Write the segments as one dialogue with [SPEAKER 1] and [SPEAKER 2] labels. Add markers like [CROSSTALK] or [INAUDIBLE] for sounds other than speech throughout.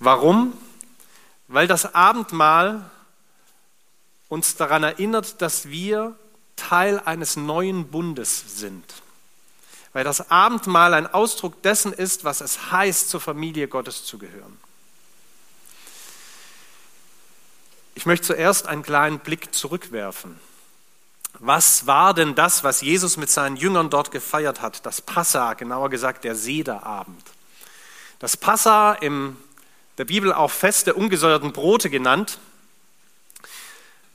[SPEAKER 1] Warum? Weil das Abendmahl uns daran erinnert, dass wir Teil eines neuen Bundes sind. Weil das Abendmahl ein Ausdruck dessen ist, was es heißt, zur Familie Gottes zu gehören. Ich möchte zuerst einen kleinen Blick zurückwerfen. Was war denn das, was Jesus mit seinen Jüngern dort gefeiert hat? Das Passa, genauer gesagt der Sederabend. Das Passa, in der Bibel auch Fest der ungesäuerten Brote genannt,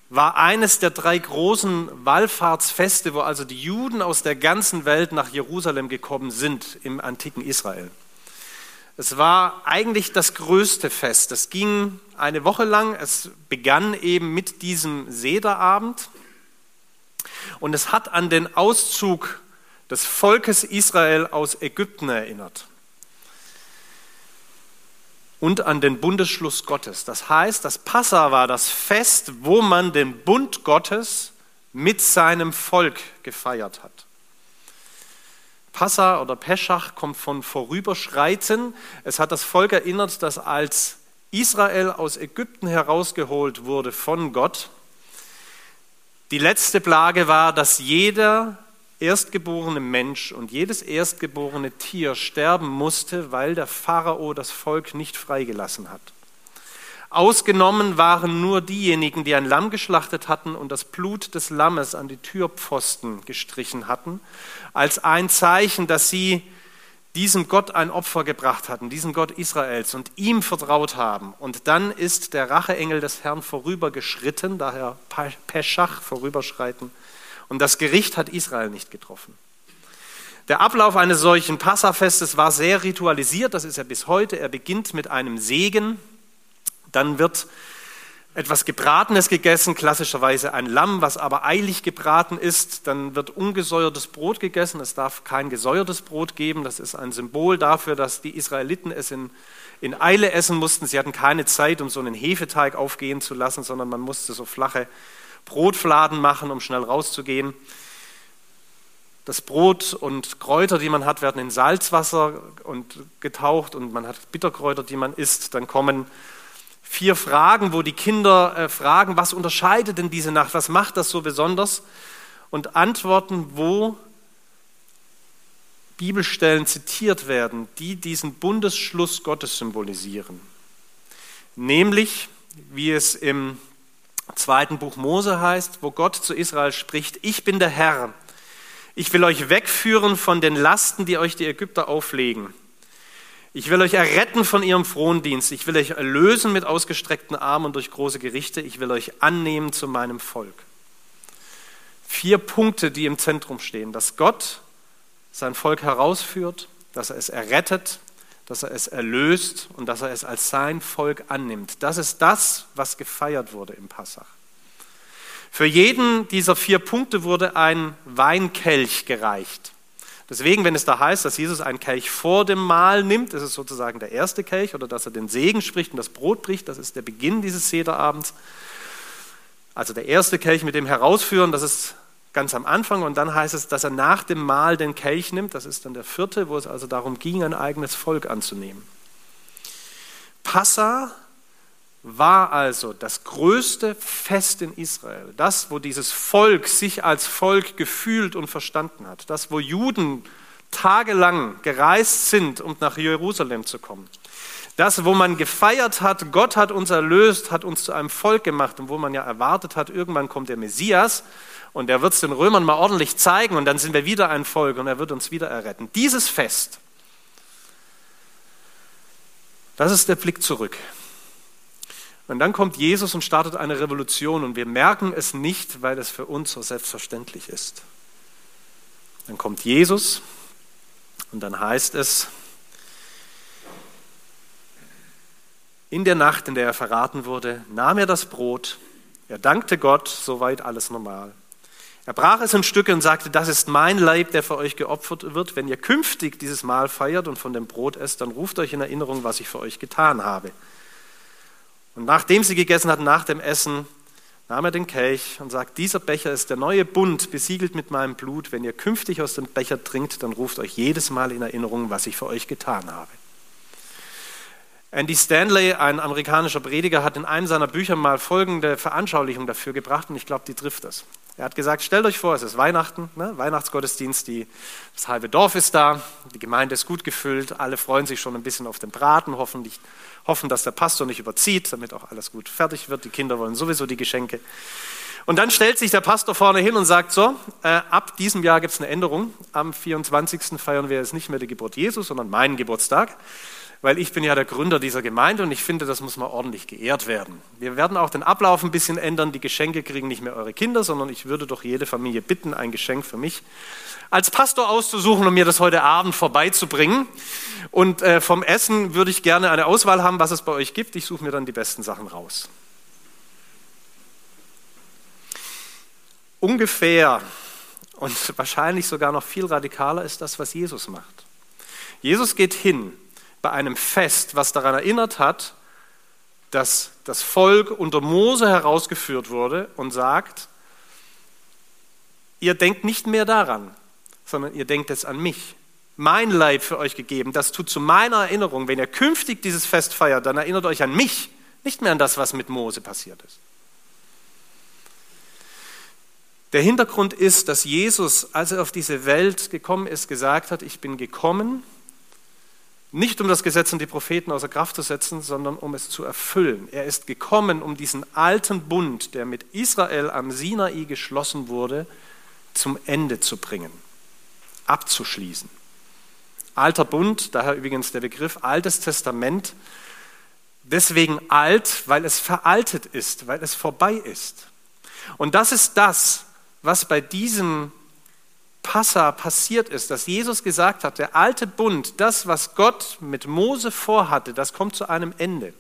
[SPEAKER 1] war eines der drei großen Wallfahrtsfeste, wo also die Juden aus der ganzen Welt nach Jerusalem gekommen sind im antiken Israel. Es war eigentlich das größte Fest. Es ging eine Woche lang. Es begann eben mit diesem Sederabend. Und es hat an den Auszug des Volkes Israel aus Ägypten erinnert. Und an den Bundesschluss Gottes. Das heißt, das Passa war das Fest, wo man den Bund Gottes mit seinem Volk gefeiert hat. Passa oder Peschach kommt von vorüberschreiten. Es hat das Volk erinnert, dass als Israel aus Ägypten herausgeholt wurde von Gott, die letzte Plage war, dass jeder erstgeborene Mensch und jedes erstgeborene Tier sterben musste, weil der Pharao das Volk nicht freigelassen hat. Ausgenommen waren nur diejenigen, die ein Lamm geschlachtet hatten und das Blut des Lammes an die Türpfosten gestrichen hatten, als ein Zeichen, dass sie diesem Gott ein Opfer gebracht hatten, diesem Gott Israels und ihm vertraut haben. Und dann ist der Racheengel des Herrn vorübergeschritten, daher Peschach, vorüberschreiten, und das Gericht hat Israel nicht getroffen. Der Ablauf eines solchen Passafestes war sehr ritualisiert, das ist er bis heute. Er beginnt mit einem Segen, dann wird etwas Gebratenes gegessen, klassischerweise ein Lamm, was aber eilig gebraten ist. Dann wird ungesäuertes Brot gegessen. Es darf kein gesäuertes Brot geben. Das ist ein Symbol dafür, dass die Israeliten es in, in Eile essen mussten. Sie hatten keine Zeit, um so einen Hefeteig aufgehen zu lassen, sondern man musste so flache Brotfladen machen, um schnell rauszugehen. Das Brot und Kräuter, die man hat, werden in Salzwasser und getaucht und man hat Bitterkräuter, die man isst. Dann kommen vier Fragen, wo die Kinder äh, fragen, was unterscheidet denn diese Nacht, was macht das so besonders? Und Antworten, wo Bibelstellen zitiert werden, die diesen Bundesschluss Gottes symbolisieren. Nämlich, wie es im zweiten Buch Mose heißt, wo Gott zu Israel spricht, ich bin der Herr, ich will euch wegführen von den Lasten, die euch die Ägypter auflegen. Ich will euch erretten von ihrem Frondienst. Ich will euch erlösen mit ausgestreckten Armen und durch große Gerichte. Ich will euch annehmen zu meinem Volk. Vier Punkte, die im Zentrum stehen. Dass Gott sein Volk herausführt, dass er es errettet, dass er es erlöst und dass er es als sein Volk annimmt. Das ist das, was gefeiert wurde im Passach. Für jeden dieser vier Punkte wurde ein Weinkelch gereicht. Deswegen, wenn es da heißt, dass Jesus einen Kelch vor dem Mahl nimmt, ist es sozusagen der erste Kelch oder dass er den Segen spricht und das Brot bricht, das ist der Beginn dieses Sederabends. Also der erste Kelch mit dem Herausführen, das ist ganz am Anfang und dann heißt es, dass er nach dem Mahl den Kelch nimmt, das ist dann der vierte, wo es also darum ging, ein eigenes Volk anzunehmen. Passa war also das größte Fest in Israel, das, wo dieses Volk sich als Volk gefühlt und verstanden hat, das, wo Juden tagelang gereist sind, um nach Jerusalem zu kommen. Das, wo man gefeiert hat, Gott hat uns erlöst, hat uns zu einem Volk gemacht und wo man ja erwartet hat, irgendwann kommt der Messias und er wird es den Römern mal ordentlich zeigen und dann sind wir wieder ein Volk und er wird uns wieder erretten. Dieses Fest, das ist der Blick zurück. Und dann kommt Jesus und startet eine Revolution und wir merken es nicht, weil es für uns so selbstverständlich ist. Dann kommt Jesus und dann heißt es, in der Nacht, in der er verraten wurde, nahm er das Brot, er dankte Gott, soweit alles normal. Er brach es in Stücke und sagte, das ist mein Leib, der für euch geopfert wird. Wenn ihr künftig dieses Mahl feiert und von dem Brot esst, dann ruft euch in Erinnerung, was ich für euch getan habe. Und nachdem sie gegessen hatten, nach dem Essen, nahm er den Kelch und sagt, dieser Becher ist der neue Bund, besiegelt mit meinem Blut. Wenn ihr künftig aus dem Becher trinkt, dann ruft euch jedes Mal in Erinnerung, was ich für euch getan habe. Andy Stanley, ein amerikanischer Prediger, hat in einem seiner Bücher mal folgende Veranschaulichung dafür gebracht und ich glaube, die trifft das. Er hat gesagt, stellt euch vor, es ist Weihnachten, ne? Weihnachtsgottesdienst, die, das halbe Dorf ist da, die Gemeinde ist gut gefüllt, alle freuen sich schon ein bisschen auf den Braten, hoffentlich, hoffen, dass der Pastor nicht überzieht, damit auch alles gut fertig wird. Die Kinder wollen sowieso die Geschenke. Und dann stellt sich der Pastor vorne hin und sagt, so, äh, ab diesem Jahr gibt es eine Änderung. Am 24. feiern wir jetzt nicht mehr die Geburt Jesus, sondern meinen Geburtstag weil ich bin ja der Gründer dieser Gemeinde und ich finde, das muss mal ordentlich geehrt werden. Wir werden auch den Ablauf ein bisschen ändern. Die Geschenke kriegen nicht mehr eure Kinder, sondern ich würde doch jede Familie bitten, ein Geschenk für mich als Pastor auszusuchen und mir das heute Abend vorbeizubringen. Und äh, vom Essen würde ich gerne eine Auswahl haben, was es bei euch gibt. Ich suche mir dann die besten Sachen raus. Ungefähr und wahrscheinlich sogar noch viel radikaler ist das, was Jesus macht. Jesus geht hin bei einem Fest, was daran erinnert hat, dass das Volk unter Mose herausgeführt wurde und sagt, ihr denkt nicht mehr daran, sondern ihr denkt jetzt an mich. Mein Leib für euch gegeben, das tut zu meiner Erinnerung. Wenn ihr künftig dieses Fest feiert, dann erinnert euch an mich, nicht mehr an das, was mit Mose passiert ist. Der Hintergrund ist, dass Jesus, als er auf diese Welt gekommen ist, gesagt hat, ich bin gekommen, nicht um das Gesetz und die Propheten außer Kraft zu setzen, sondern um es zu erfüllen. Er ist gekommen, um diesen alten Bund, der mit Israel am Sinai geschlossen wurde, zum Ende zu bringen, abzuschließen. Alter Bund, daher übrigens der Begriff Altes Testament, deswegen alt, weil es veraltet ist, weil es vorbei ist. Und das ist das, was bei diesem Passa passiert ist, dass Jesus gesagt hat, der alte Bund, das, was Gott mit Mose vorhatte, das kommt zu einem Ende.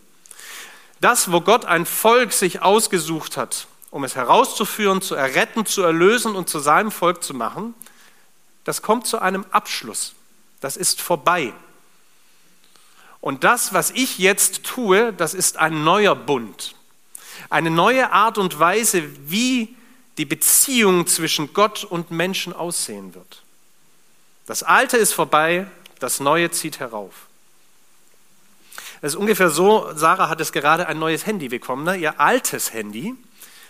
[SPEAKER 1] Das, wo Gott ein Volk sich ausgesucht hat, um es herauszuführen, zu erretten, zu erlösen und zu seinem Volk zu machen, das kommt zu einem Abschluss. Das ist vorbei. Und das, was ich jetzt tue, das ist ein neuer Bund. Eine neue Art und Weise, wie die Beziehung zwischen Gott und Menschen aussehen wird. Das Alte ist vorbei, das Neue zieht herauf. Es ist ungefähr so, Sarah hat es gerade ein neues Handy bekommen, ne? ihr altes Handy.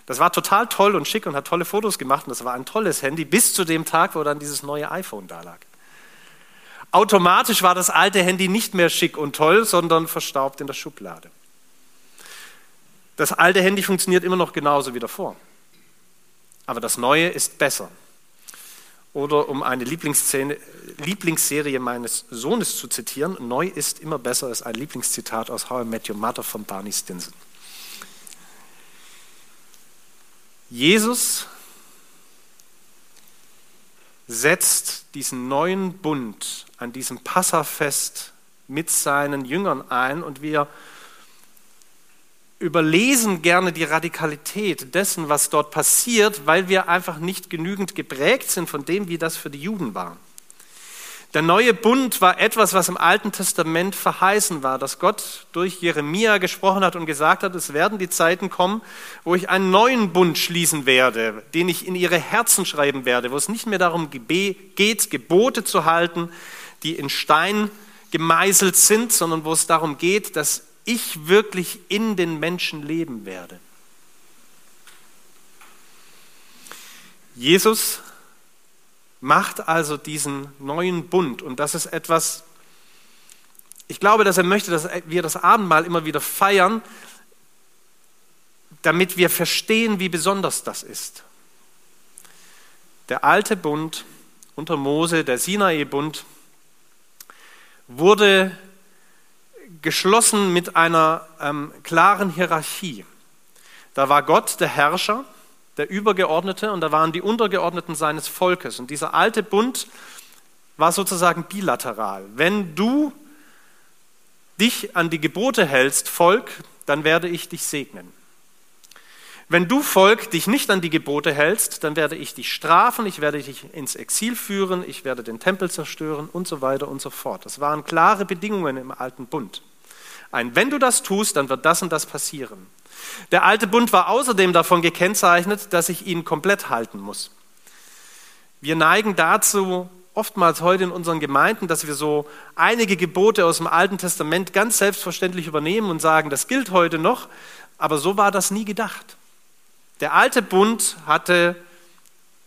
[SPEAKER 1] Das war total toll und schick und hat tolle Fotos gemacht und das war ein tolles Handy bis zu dem Tag, wo dann dieses neue iPhone da lag. Automatisch war das alte Handy nicht mehr schick und toll, sondern verstaubt in der Schublade. Das alte Handy funktioniert immer noch genauso wie davor aber das Neue ist besser. Oder um eine Lieblingsserie meines Sohnes zu zitieren, neu ist immer besser ist ein Lieblingszitat aus How I Met Your Mother von Barney Stinson. Jesus setzt diesen neuen Bund an diesem Passafest mit seinen Jüngern ein und wir überlesen gerne die Radikalität dessen, was dort passiert, weil wir einfach nicht genügend geprägt sind von dem, wie das für die Juden war. Der neue Bund war etwas, was im Alten Testament verheißen war, dass Gott durch Jeremia gesprochen hat und gesagt hat, es werden die Zeiten kommen, wo ich einen neuen Bund schließen werde, den ich in ihre Herzen schreiben werde, wo es nicht mehr darum geht, Gebote zu halten, die in Stein gemeißelt sind, sondern wo es darum geht, dass ich wirklich in den Menschen leben werde. Jesus macht also diesen neuen Bund und das ist etwas, ich glaube, dass er möchte, dass wir das Abendmahl immer wieder feiern, damit wir verstehen, wie besonders das ist. Der alte Bund unter Mose, der Sinai-Bund, wurde geschlossen mit einer ähm, klaren Hierarchie. Da war Gott der Herrscher, der Übergeordnete, und da waren die Untergeordneten seines Volkes. Und dieser alte Bund war sozusagen bilateral. Wenn du dich an die Gebote hältst, Volk, dann werde ich dich segnen. Wenn du Volk dich nicht an die Gebote hältst, dann werde ich dich strafen, ich werde dich ins Exil führen, ich werde den Tempel zerstören und so weiter und so fort. Das waren klare Bedingungen im alten Bund ein, wenn du das tust, dann wird das und das passieren. Der alte Bund war außerdem davon gekennzeichnet, dass ich ihn komplett halten muss. Wir neigen dazu, oftmals heute in unseren Gemeinden, dass wir so einige Gebote aus dem Alten Testament ganz selbstverständlich übernehmen und sagen, das gilt heute noch, aber so war das nie gedacht. Der alte Bund hatte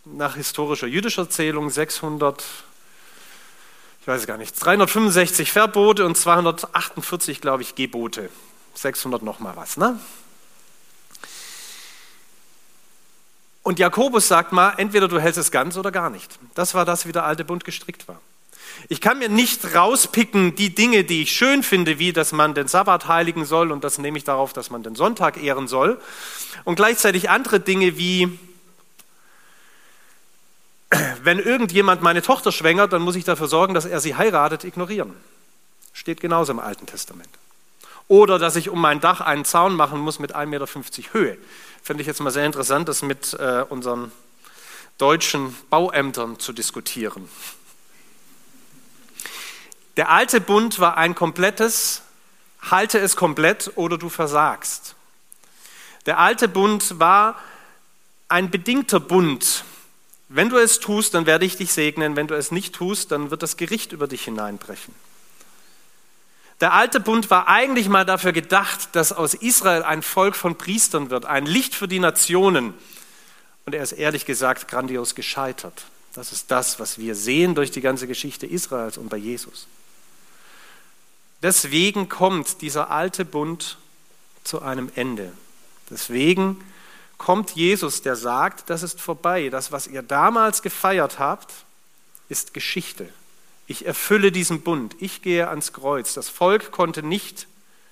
[SPEAKER 1] nach historischer jüdischer Zählung 600, ich weiß gar nicht, 365 Verbote und 248, glaube ich, Gebote. 600 noch mal was, ne? Und Jakobus sagt mal, entweder du hältst es ganz oder gar nicht. Das war das, wie der alte Bund gestrickt war. Ich kann mir nicht rauspicken die Dinge, die ich schön finde, wie dass man den Sabbat heiligen soll und das nehme ich darauf, dass man den Sonntag ehren soll. Und gleichzeitig andere Dinge wie, wenn irgendjemand meine Tochter schwängert, dann muss ich dafür sorgen, dass er sie heiratet, ignorieren. Steht genauso im Alten Testament. Oder dass ich um mein Dach einen Zaun machen muss mit 1,50 Meter Höhe. Finde ich jetzt mal sehr interessant, das mit äh, unseren deutschen Bauämtern zu diskutieren. Der alte Bund war ein komplettes, halte es komplett oder du versagst. Der alte Bund war ein bedingter Bund. Wenn du es tust, dann werde ich dich segnen. Wenn du es nicht tust, dann wird das Gericht über dich hineinbrechen. Der alte Bund war eigentlich mal dafür gedacht, dass aus Israel ein Volk von Priestern wird, ein Licht für die Nationen. Und er ist ehrlich gesagt grandios gescheitert. Das ist das, was wir sehen durch die ganze Geschichte Israels und bei Jesus. Deswegen kommt dieser alte Bund zu einem Ende. Deswegen kommt Jesus, der sagt, das ist vorbei. Das, was ihr damals gefeiert habt, ist Geschichte. Ich erfülle diesen Bund. Ich gehe ans Kreuz. Das Volk konnte nicht,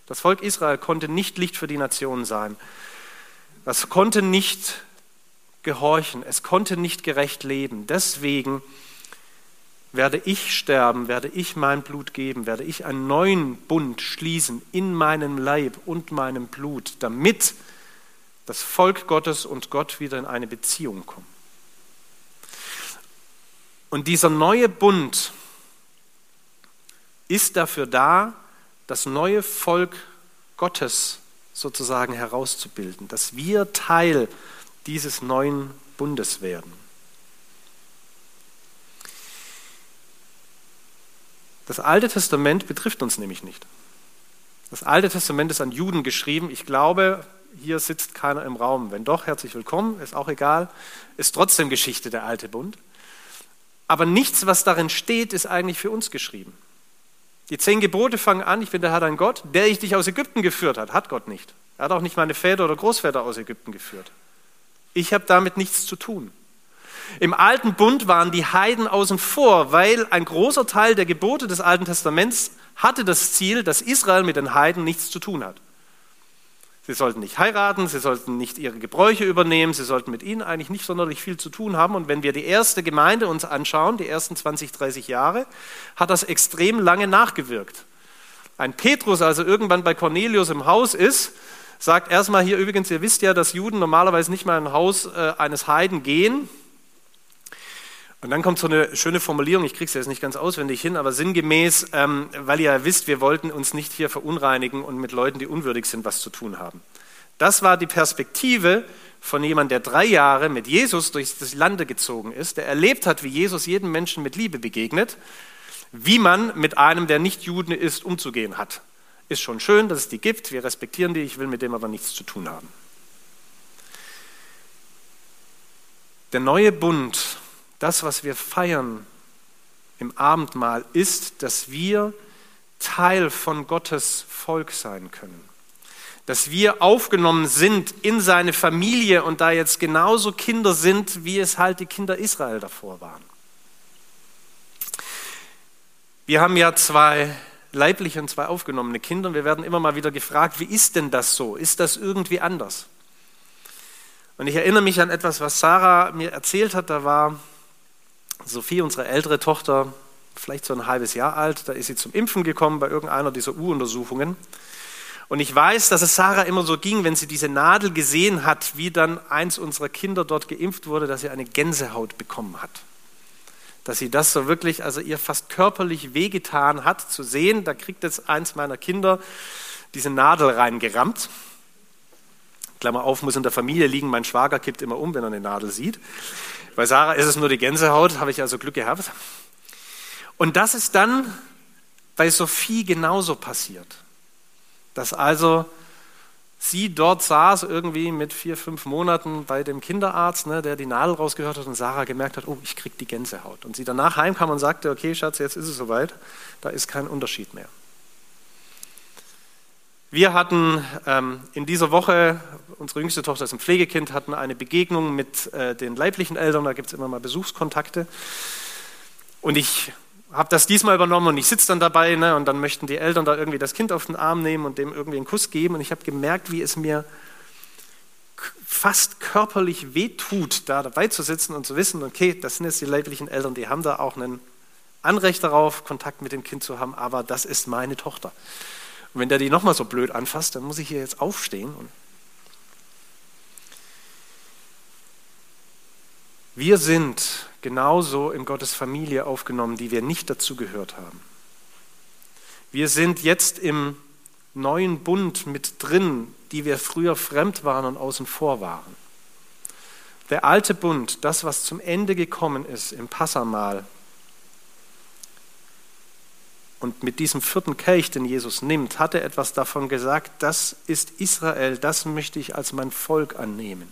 [SPEAKER 1] das Volk Israel konnte nicht Licht für die Nationen sein. Das konnte nicht gehorchen. Es konnte nicht gerecht leben. Deswegen werde ich sterben, werde ich mein Blut geben, werde ich einen neuen Bund schließen in meinem Leib und meinem Blut, damit das Volk Gottes und Gott wieder in eine Beziehung kommen. Und dieser neue Bund, ist dafür da, das neue Volk Gottes sozusagen herauszubilden, dass wir Teil dieses neuen Bundes werden. Das Alte Testament betrifft uns nämlich nicht. Das Alte Testament ist an Juden geschrieben. Ich glaube, hier sitzt keiner im Raum. Wenn doch, herzlich willkommen, ist auch egal. Ist trotzdem Geschichte der Alte Bund. Aber nichts, was darin steht, ist eigentlich für uns geschrieben. Die zehn Gebote fangen an, ich bin der Herr dein Gott, der ich dich aus Ägypten geführt hat. Hat Gott nicht. Er hat auch nicht meine Väter oder Großväter aus Ägypten geführt. Ich habe damit nichts zu tun. Im alten Bund waren die Heiden außen vor, weil ein großer Teil der Gebote des Alten Testaments hatte das Ziel, dass Israel mit den Heiden nichts zu tun hat. Sie sollten nicht heiraten, sie sollten nicht ihre Gebräuche übernehmen, sie sollten mit ihnen eigentlich nicht sonderlich viel zu tun haben. Und wenn wir die erste Gemeinde uns anschauen, die ersten 20, 30 Jahre, hat das extrem lange nachgewirkt. Ein Petrus, also irgendwann bei Cornelius im Haus ist, sagt erstmal hier übrigens, ihr wisst ja, dass Juden normalerweise nicht mal in ein Haus äh, eines Heiden gehen. Und dann kommt so eine schöne Formulierung, ich kriege es jetzt nicht ganz auswendig hin, aber sinngemäß, ähm, weil ihr ja wisst, wir wollten uns nicht hier verunreinigen und mit Leuten, die unwürdig sind, was zu tun haben. Das war die Perspektive von jemandem, der drei Jahre mit Jesus durch das Lande gezogen ist, der erlebt hat, wie Jesus jedem Menschen mit Liebe begegnet, wie man mit einem, der nicht Juden ist, umzugehen hat. Ist schon schön, dass es die gibt, wir respektieren die, ich will mit dem aber nichts zu tun haben. Der neue Bund das, was wir feiern im Abendmahl, ist, dass wir Teil von Gottes Volk sein können. Dass wir aufgenommen sind in seine Familie und da jetzt genauso Kinder sind, wie es halt die Kinder Israel davor waren. Wir haben ja zwei leibliche und zwei aufgenommene Kinder und wir werden immer mal wieder gefragt, wie ist denn das so? Ist das irgendwie anders? Und ich erinnere mich an etwas, was Sarah mir erzählt hat. Da war Sophie, unsere ältere Tochter, vielleicht so ein halbes Jahr alt, da ist sie zum Impfen gekommen bei irgendeiner dieser U-Untersuchungen. Und ich weiß, dass es Sarah immer so ging, wenn sie diese Nadel gesehen hat, wie dann eins unserer Kinder dort geimpft wurde, dass sie eine Gänsehaut bekommen hat. Dass sie das so wirklich, also ihr fast körperlich wehgetan hat, zu sehen, da kriegt jetzt eins meiner Kinder diese Nadel reingerammt. Klammer auf, muss in der Familie liegen, mein Schwager kippt immer um, wenn er eine Nadel sieht. Bei Sarah ist es nur die Gänsehaut, habe ich also Glück gehabt. Und das ist dann bei Sophie genauso passiert. Dass also sie dort saß, irgendwie mit vier, fünf Monaten bei dem Kinderarzt, ne, der die Nadel rausgehört hat und Sarah gemerkt hat, oh, ich krieg die Gänsehaut. Und sie danach heimkam und sagte, okay, Schatz, jetzt ist es soweit, da ist kein Unterschied mehr. Wir hatten ähm, in dieser Woche, unsere jüngste Tochter ist ein Pflegekind, hatten eine Begegnung mit äh, den leiblichen Eltern, da gibt es immer mal Besuchskontakte. Und ich habe das diesmal übernommen und ich sitze dann dabei ne, und dann möchten die Eltern da irgendwie das Kind auf den Arm nehmen und dem irgendwie einen Kuss geben und ich habe gemerkt, wie es mir fast körperlich wehtut, da dabei zu sitzen und zu wissen, okay, das sind jetzt die leiblichen Eltern, die haben da auch ein Anrecht darauf, Kontakt mit dem Kind zu haben, aber das ist meine Tochter. Und wenn der die nochmal so blöd anfasst, dann muss ich hier jetzt aufstehen. wir sind genauso in Gottes Familie aufgenommen, die wir nicht dazu gehört haben. Wir sind jetzt im neuen Bund mit drin, die wir früher fremd waren und außen vor waren. Der alte Bund, das, was zum Ende gekommen ist im Passamal, und mit diesem vierten Kelch, den Jesus nimmt, hat er etwas davon gesagt, das ist Israel, das möchte ich als mein Volk annehmen.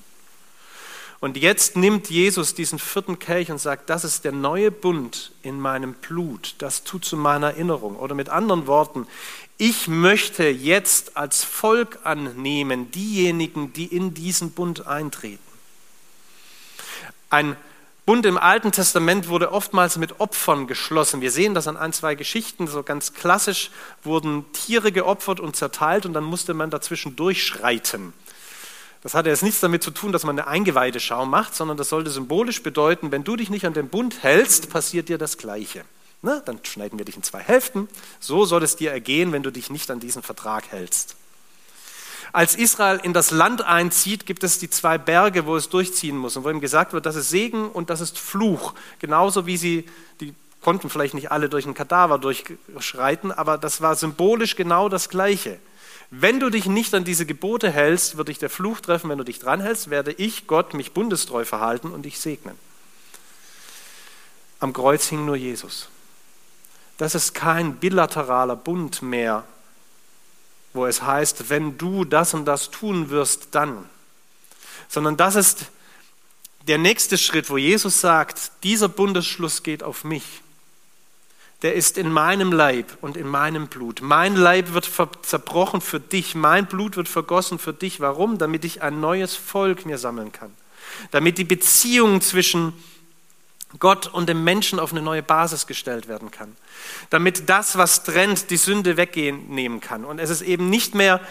[SPEAKER 1] Und jetzt nimmt Jesus diesen vierten Kelch und sagt, das ist der neue Bund in meinem Blut, das tut zu meiner Erinnerung. Oder mit anderen Worten, ich möchte jetzt als Volk annehmen diejenigen, die in diesen Bund eintreten. Ein Bund im Alten Testament wurde oftmals mit Opfern geschlossen. Wir sehen das an ein, zwei Geschichten. So ganz klassisch wurden Tiere geopfert und zerteilt und dann musste man dazwischen durchschreiten. Das hatte jetzt nichts damit zu tun, dass man eine Eingeweideschau macht, sondern das sollte symbolisch bedeuten, wenn du dich nicht an den Bund hältst, passiert dir das Gleiche. Na, dann schneiden wir dich in zwei Hälften. So soll es dir ergehen, wenn du dich nicht an diesen Vertrag hältst. Als Israel in das Land einzieht, gibt es die zwei Berge, wo es durchziehen muss und wo ihm gesagt wird, das ist Segen und das ist Fluch. Genauso wie sie, die konnten vielleicht nicht alle durch einen Kadaver durchschreiten, aber das war symbolisch genau das Gleiche. Wenn du dich nicht an diese Gebote hältst, wird dich der Fluch treffen. Wenn du dich dran hältst, werde ich, Gott, mich bundestreu verhalten und dich segnen. Am Kreuz hing nur Jesus. Das ist kein bilateraler Bund mehr, wo es heißt, wenn du das und das tun wirst, dann. Sondern das ist der nächste Schritt, wo Jesus sagt, dieser Bundesschluss geht auf mich der ist in meinem Leib und in meinem Blut. Mein Leib wird zerbrochen für dich, mein Blut wird vergossen für dich. Warum? Damit ich ein neues Volk mir sammeln kann. Damit die Beziehung zwischen Gott und dem Menschen auf eine neue Basis gestellt werden kann. Damit das, was trennt, die Sünde weggehen nehmen kann. Und es ist eben nicht mehr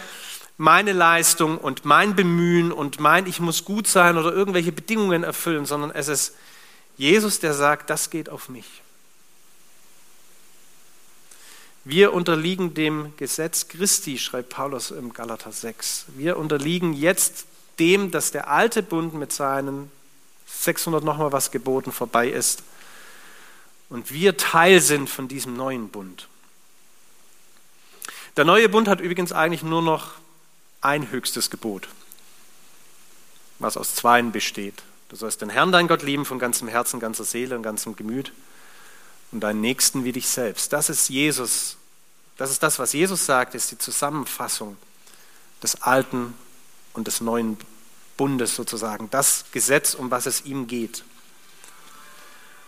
[SPEAKER 1] meine Leistung und mein Bemühen und mein, ich muss gut sein oder irgendwelche Bedingungen erfüllen, sondern es ist Jesus, der sagt, das geht auf mich. Wir unterliegen dem Gesetz Christi, schreibt Paulus im Galater 6. Wir unterliegen jetzt dem, dass der alte Bund mit seinen 600 nochmal was geboten vorbei ist und wir Teil sind von diesem neuen Bund. Der neue Bund hat übrigens eigentlich nur noch ein höchstes Gebot, was aus zweien besteht. Du sollst den Herrn, dein Gott, lieben von ganzem Herzen, ganzer Seele und ganzem Gemüt und deinen Nächsten wie dich selbst. Das ist Jesus. Das ist das, was Jesus sagt, ist die Zusammenfassung des alten und des neuen Bundes sozusagen. Das Gesetz, um was es ihm geht.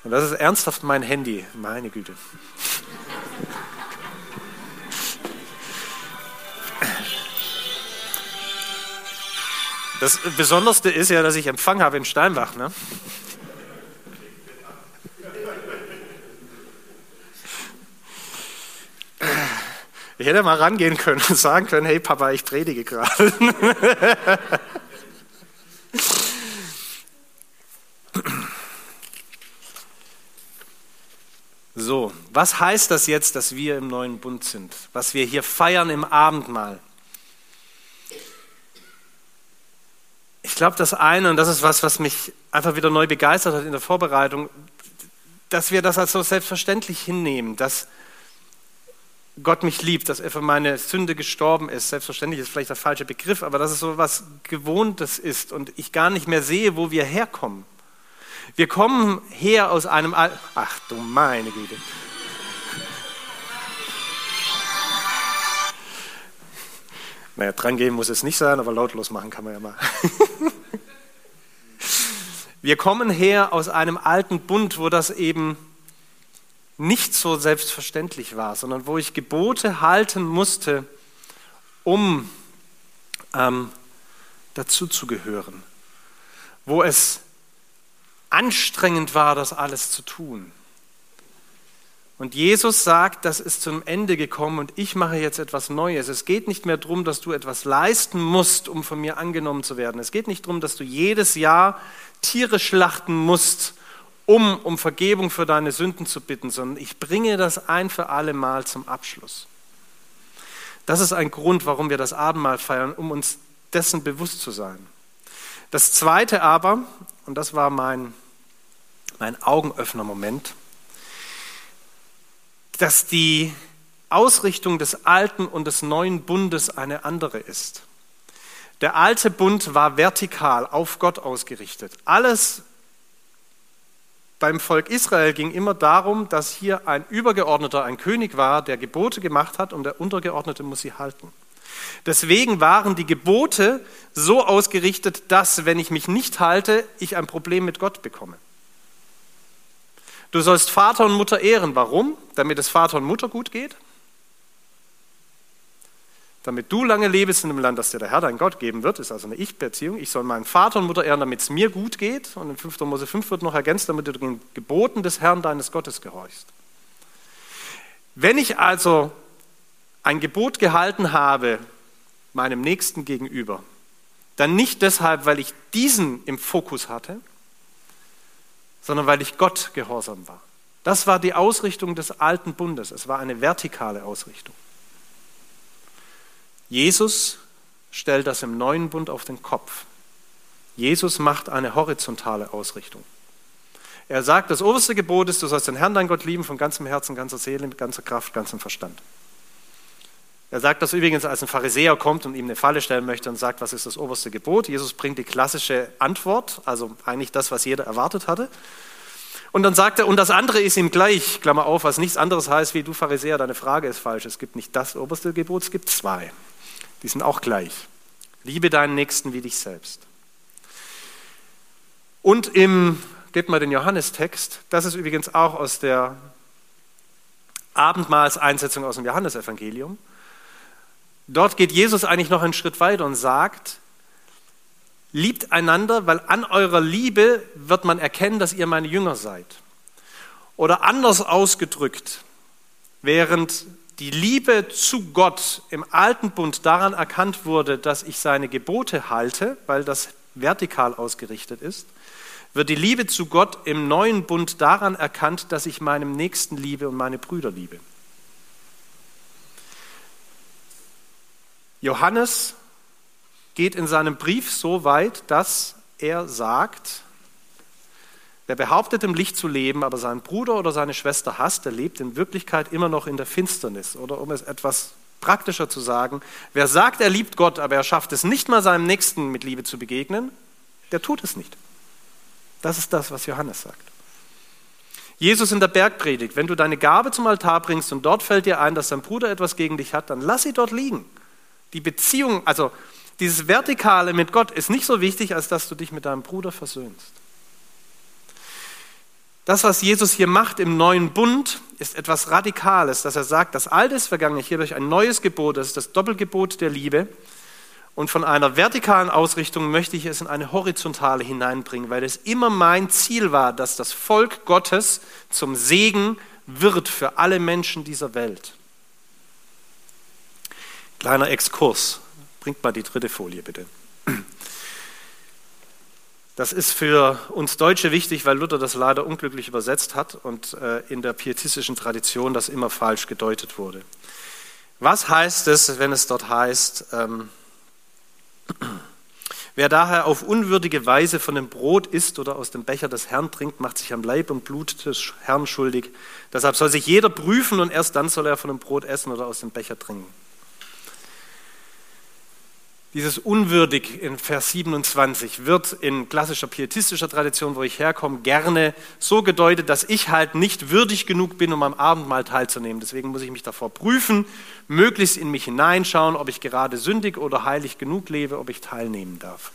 [SPEAKER 1] Und das ist ernsthaft mein Handy, meine Güte. Das Besonderste ist ja, dass ich Empfang habe in Steinbach. Ne? Ich hätte mal rangehen können und sagen können, hey Papa, ich predige gerade. [LAUGHS] So, was heißt das jetzt, dass wir im neuen Bund sind? Was wir hier feiern im Abendmahl? Ich glaube, das eine, und das ist was, was mich einfach wieder neu begeistert hat in der Vorbereitung, dass wir das als so selbstverständlich hinnehmen, dass Gott mich liebt, dass er für meine Sünde gestorben ist. Selbstverständlich ist vielleicht der falsche Begriff, aber dass es so was Gewohntes ist und ich gar nicht mehr sehe, wo wir herkommen. Wir kommen her aus einem Al Ach du meine Güte. Naja, drangehen muss es nicht sein, aber lautlos machen kann man ja mal. [LAUGHS] wir kommen her aus einem alten Bund, wo das eben nicht so selbstverständlich war, sondern wo ich Gebote halten musste, um ähm, dazuzugehören, wo es anstrengend war, das alles zu tun. Und Jesus sagt, das ist zum Ende gekommen und ich mache jetzt etwas Neues. Es geht nicht mehr darum, dass du etwas leisten musst, um von mir angenommen zu werden. Es geht nicht darum, dass du jedes Jahr Tiere schlachten musst, um um Vergebung für deine Sünden zu bitten, sondern ich bringe das ein für alle Mal zum Abschluss. Das ist ein Grund, warum wir das Abendmahl feiern, um uns dessen bewusst zu sein. Das Zweite aber, und das war mein, mein Augenöffner-Moment, dass die Ausrichtung des alten und des neuen Bundes eine andere ist. Der alte Bund war vertikal auf Gott ausgerichtet. Alles beim Volk Israel ging immer darum, dass hier ein Übergeordneter, ein König war, der Gebote gemacht hat und der Untergeordnete muss sie halten. Deswegen waren die Gebote so ausgerichtet, dass, wenn ich mich nicht halte, ich ein Problem mit Gott bekomme. Du sollst Vater und Mutter ehren. Warum? Damit es Vater und Mutter gut geht? Damit du lange lebst in dem Land, das dir der Herr dein Gott geben wird, ist also eine Ich-Beziehung. Ich soll meinen Vater und Mutter ehren, damit es mir gut geht. Und in 5. Mose 5 wird noch ergänzt, damit du den Geboten des Herrn deines Gottes gehorchst. Wenn ich also ein Gebot gehalten habe, meinem Nächsten gegenüber, dann nicht deshalb, weil ich diesen im Fokus hatte, sondern weil ich Gott gehorsam war. Das war die Ausrichtung des alten Bundes. Es war eine vertikale Ausrichtung. Jesus stellt das im neuen Bund auf den Kopf. Jesus macht eine horizontale Ausrichtung. Er sagt, das oberste Gebot ist, du sollst den Herrn, dein Gott lieben von ganzem Herzen, ganzer Seele, mit ganzer Kraft, ganzem Verstand. Er sagt das übrigens, als ein Pharisäer kommt und ihm eine Falle stellen möchte und sagt, was ist das oberste Gebot? Jesus bringt die klassische Antwort, also eigentlich das, was jeder erwartet hatte. Und dann sagt er, und das andere ist ihm gleich, Klammer auf, was nichts anderes heißt wie du Pharisäer, deine Frage ist falsch. Es gibt nicht das oberste Gebot, es gibt zwei. Die sind auch gleich. Liebe deinen Nächsten wie dich selbst. Und im, gebt mal den Johannestext, das ist übrigens auch aus der Abendmahlseinsetzung aus dem Johannesevangelium. Dort geht Jesus eigentlich noch einen Schritt weiter und sagt, liebt einander, weil an eurer Liebe wird man erkennen, dass ihr meine Jünger seid. Oder anders ausgedrückt, während die Liebe zu Gott im alten Bund daran erkannt wurde, dass ich seine Gebote halte, weil das vertikal ausgerichtet ist, wird die Liebe zu Gott im neuen Bund daran erkannt, dass ich meinem Nächsten liebe und meine Brüder liebe. Johannes geht in seinem Brief so weit, dass er sagt, wer behauptet, im Licht zu leben, aber seinen Bruder oder seine Schwester hasst, der lebt in Wirklichkeit immer noch in der Finsternis. Oder um es etwas praktischer zu sagen, wer sagt, er liebt Gott, aber er schafft es nicht mal seinem Nächsten mit Liebe zu begegnen, der tut es nicht. Das ist das, was Johannes sagt. Jesus in der Bergpredigt, wenn du deine Gabe zum Altar bringst und dort fällt dir ein, dass dein Bruder etwas gegen dich hat, dann lass sie dort liegen. Die Beziehung, also dieses Vertikale mit Gott ist nicht so wichtig, als dass du dich mit deinem Bruder versöhnst. Das, was Jesus hier macht im neuen Bund, ist etwas Radikales, dass er sagt, das Alte ist vergangen, gebe euch ein neues Gebot, das ist das Doppelgebot der Liebe. Und von einer vertikalen Ausrichtung möchte ich es in eine horizontale hineinbringen, weil es immer mein Ziel war, dass das Volk Gottes zum Segen wird für alle Menschen dieser Welt. Kleiner Exkurs. Bringt mal die dritte Folie bitte. Das ist für uns Deutsche wichtig, weil Luther das leider unglücklich übersetzt hat und äh, in der pietistischen Tradition das immer falsch gedeutet wurde. Was heißt es, wenn es dort heißt, ähm, [CLEARS THROAT] wer daher auf unwürdige Weise von dem Brot isst oder aus dem Becher des Herrn trinkt, macht sich am Leib und Blut des Herrn schuldig. Deshalb soll sich jeder prüfen und erst dann soll er von dem Brot essen oder aus dem Becher trinken. Dieses unwürdig in Vers 27 wird in klassischer pietistischer Tradition, wo ich herkomme, gerne so gedeutet, dass ich halt nicht würdig genug bin, um am Abendmahl teilzunehmen. Deswegen muss ich mich davor prüfen, möglichst in mich hineinschauen, ob ich gerade sündig oder heilig genug lebe, ob ich teilnehmen darf.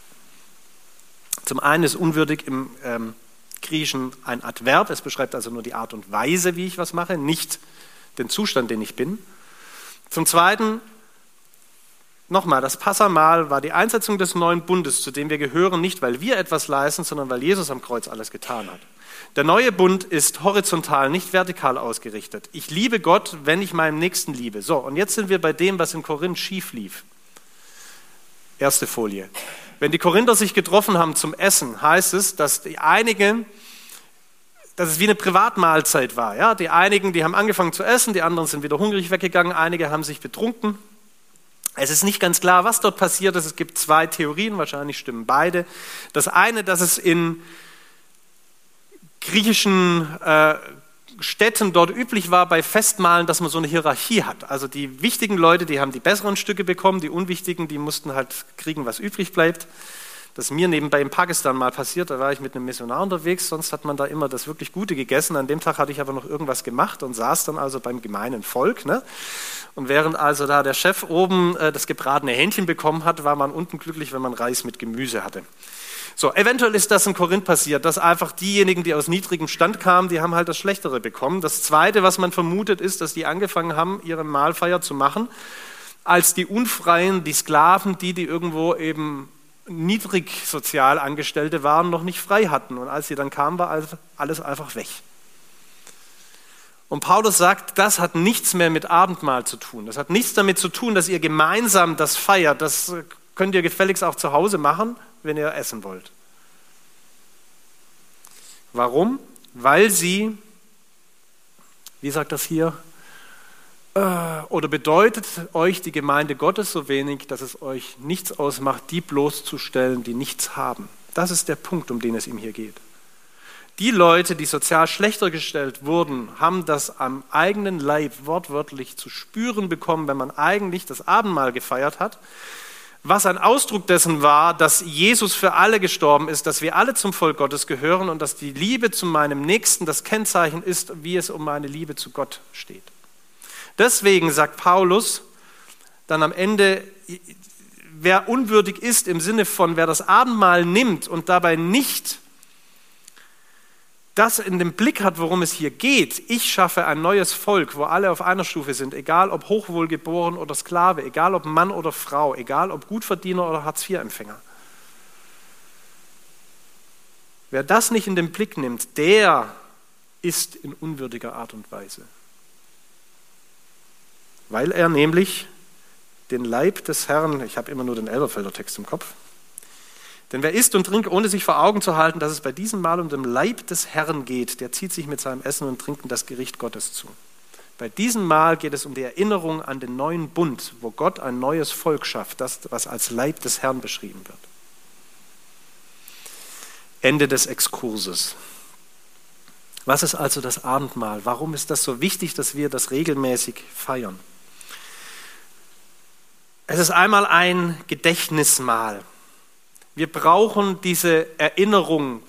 [SPEAKER 1] Zum einen ist unwürdig im ähm, Griechischen ein Adverb, es beschreibt also nur die Art und Weise, wie ich was mache, nicht den Zustand, den ich bin. Zum Zweiten Nochmal, das Passamal war die Einsetzung des neuen Bundes, zu dem wir gehören, nicht weil wir etwas leisten, sondern weil Jesus am Kreuz alles getan hat. Der neue Bund ist horizontal, nicht vertikal ausgerichtet. Ich liebe Gott, wenn ich meinem Nächsten liebe. So, und jetzt sind wir bei dem, was in Korinth schief lief. Erste Folie. Wenn die Korinther sich getroffen haben zum Essen, heißt es, dass die einigen, dass es wie eine Privatmahlzeit war. Ja? Die einigen, die haben angefangen zu essen, die anderen sind wieder hungrig weggegangen, einige haben sich betrunken. Es ist nicht ganz klar, was dort passiert ist. Es gibt zwei Theorien, wahrscheinlich stimmen beide. Das eine, dass es in griechischen äh, Städten dort üblich war bei Festmahlen, dass man so eine Hierarchie hat. Also die wichtigen Leute, die haben die besseren Stücke bekommen, die unwichtigen, die mussten halt kriegen, was übrig bleibt. Das mir nebenbei in Pakistan mal passiert, da war ich mit einem Missionar unterwegs, sonst hat man da immer das wirklich Gute gegessen. An dem Tag hatte ich aber noch irgendwas gemacht und saß dann also beim gemeinen Volk. Ne? Und während also da der Chef oben äh, das gebratene Hähnchen bekommen hat, war man unten glücklich, wenn man Reis mit Gemüse hatte. So, eventuell ist das in Korinth passiert, dass einfach diejenigen, die aus niedrigem Stand kamen, die haben halt das Schlechtere bekommen. Das Zweite, was man vermutet, ist, dass die angefangen haben, ihre Mahlfeier zu machen, als die Unfreien, die Sklaven, die, die irgendwo eben niedrig sozial Angestellte waren, noch nicht frei hatten. Und als sie dann kamen, war alles einfach weg. Und Paulus sagt, das hat nichts mehr mit Abendmahl zu tun. Das hat nichts damit zu tun, dass ihr gemeinsam das feiert. Das könnt ihr gefälligst auch zu Hause machen, wenn ihr essen wollt. Warum? Weil sie, wie sagt das hier, oder bedeutet euch die Gemeinde Gottes so wenig, dass es euch nichts ausmacht, die bloßzustellen, die nichts haben? Das ist der Punkt, um den es ihm hier geht. Die Leute, die sozial schlechter gestellt wurden, haben das am eigenen Leib wortwörtlich zu spüren bekommen, wenn man eigentlich das Abendmahl gefeiert hat, was ein Ausdruck dessen war, dass Jesus für alle gestorben ist, dass wir alle zum Volk Gottes gehören und dass die Liebe zu meinem Nächsten das Kennzeichen ist, wie es um meine Liebe zu Gott steht. Deswegen sagt Paulus dann am Ende, wer unwürdig ist im Sinne von, wer das Abendmahl nimmt und dabei nicht das in dem Blick hat, worum es hier geht, ich schaffe ein neues Volk, wo alle auf einer Stufe sind, egal ob hochwohlgeboren oder Sklave, egal ob Mann oder Frau, egal ob Gutverdiener oder Hartz-IV-Empfänger. Wer das nicht in den Blick nimmt, der ist in unwürdiger Art und Weise weil er nämlich den Leib des Herrn, ich habe immer nur den Elberfelder Text im Kopf, denn wer isst und trinkt, ohne sich vor Augen zu halten, dass es bei diesem Mal um den Leib des Herrn geht, der zieht sich mit seinem Essen und Trinken das Gericht Gottes zu. Bei diesem Mal geht es um die Erinnerung an den neuen Bund, wo Gott ein neues Volk schafft, das, was als Leib des Herrn beschrieben wird. Ende des Exkurses. Was ist also das Abendmahl? Warum ist das so wichtig, dass wir das regelmäßig feiern? Es ist einmal ein Gedächtnismahl. Wir brauchen diese Erinnerung,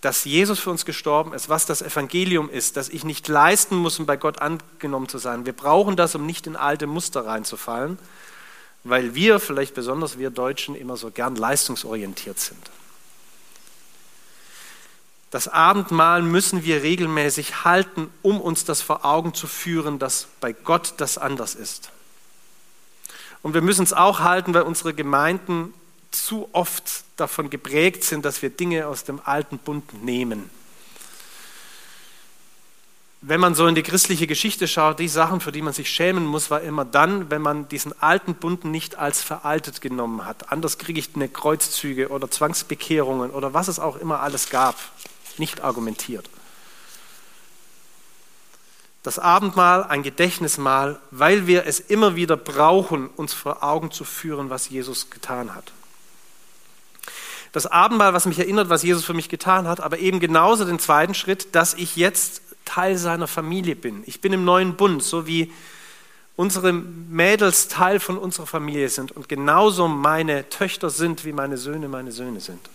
[SPEAKER 1] dass Jesus für uns gestorben ist, was das Evangelium ist, dass ich nicht leisten muss, um bei Gott angenommen zu sein. Wir brauchen das, um nicht in alte Muster reinzufallen, weil wir, vielleicht besonders wir Deutschen, immer so gern leistungsorientiert sind. Das Abendmahl müssen wir regelmäßig halten, um uns das vor Augen zu führen, dass bei Gott das anders ist. Und wir müssen es auch halten, weil unsere Gemeinden zu oft davon geprägt sind, dass wir Dinge aus dem alten Bund nehmen. Wenn man so in die christliche Geschichte schaut, die Sachen, für die man sich schämen muss, war immer dann, wenn man diesen alten Bund nicht als veraltet genommen hat. Anders kriege ich eine Kreuzzüge oder Zwangsbekehrungen oder was es auch immer alles gab, nicht argumentiert das Abendmahl ein Gedächtnismahl, weil wir es immer wieder brauchen, uns vor Augen zu führen, was Jesus getan hat. Das Abendmahl, was mich erinnert, was Jesus für mich getan hat, aber eben genauso den zweiten Schritt, dass ich jetzt Teil seiner Familie bin. Ich bin im neuen Bund, so wie unsere Mädels Teil von unserer Familie sind und genauso meine Töchter sind, wie meine Söhne meine Söhne sind.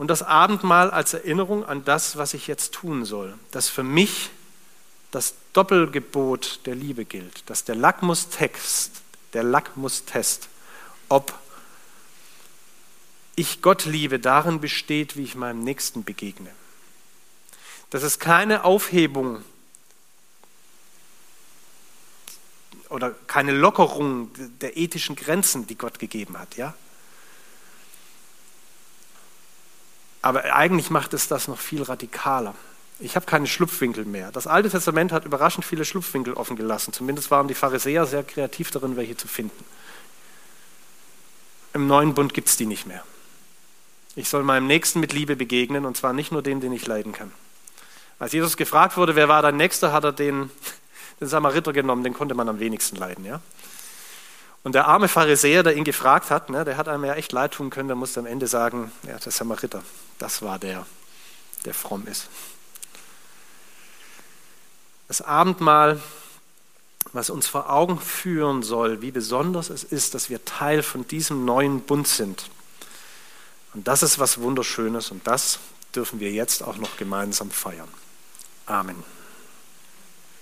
[SPEAKER 1] Und das Abendmahl als Erinnerung an das, was ich jetzt tun soll, das für mich das Doppelgebot der Liebe gilt, dass der Lackmustext, der Lackmustest, ob ich Gott liebe, darin besteht, wie ich meinem Nächsten begegne. Das ist keine Aufhebung oder keine Lockerung der ethischen Grenzen, die Gott gegeben hat, ja? Aber eigentlich macht es das noch viel radikaler. Ich habe keine Schlupfwinkel mehr. Das Alte Testament hat überraschend viele Schlupfwinkel offen gelassen. Zumindest waren die Pharisäer sehr kreativ darin, welche zu finden. Im neuen Bund gibt es die nicht mehr. Ich soll meinem Nächsten mit Liebe begegnen und zwar nicht nur dem, den ich leiden kann. Als Jesus gefragt wurde, wer war dein Nächster, hat er den, den Samariter genommen, den konnte man am wenigsten leiden. Ja? Und der arme Pharisäer, der ihn gefragt hat, ne, der hat einem ja echt leid tun können, der musste am Ende sagen, ja, der Samariter, das war der, der fromm ist. Das Abendmahl, was uns vor Augen führen soll, wie besonders es ist, dass wir Teil von diesem neuen Bund sind. Und das ist was Wunderschönes und das dürfen wir jetzt auch noch gemeinsam feiern. Amen.